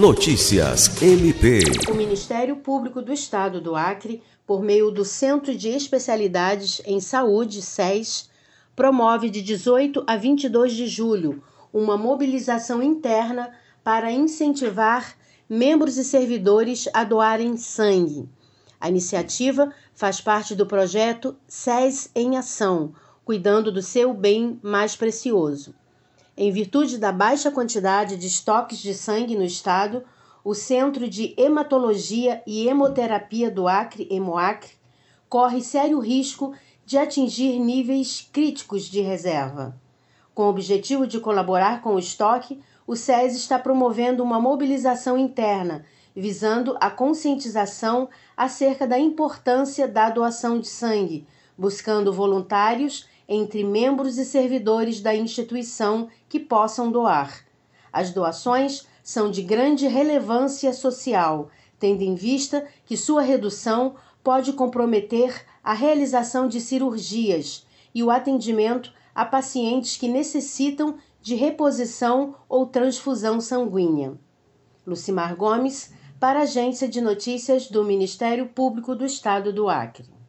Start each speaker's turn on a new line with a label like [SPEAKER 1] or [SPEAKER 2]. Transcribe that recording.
[SPEAKER 1] Notícias MP.
[SPEAKER 2] O Ministério Público do Estado do Acre, por meio do Centro de Especialidades em Saúde, SES, promove de 18 a 22 de julho uma mobilização interna para incentivar membros e servidores a doarem sangue. A iniciativa faz parte do projeto SES em Ação, cuidando do seu bem mais precioso. Em virtude da baixa quantidade de estoques de sangue no estado, o Centro de Hematologia e Hemoterapia do Acre, Hemoacre, corre sério risco de atingir níveis críticos de reserva. Com o objetivo de colaborar com o estoque, o SES está promovendo uma mobilização interna visando a conscientização acerca da importância da doação de sangue, buscando voluntários entre membros e servidores da instituição que possam doar. As doações são de grande relevância social, tendo em vista que sua redução pode comprometer a realização de cirurgias e o atendimento a pacientes que necessitam de reposição ou transfusão sanguínea. Lucimar Gomes, para a Agência de Notícias do Ministério Público do Estado do Acre.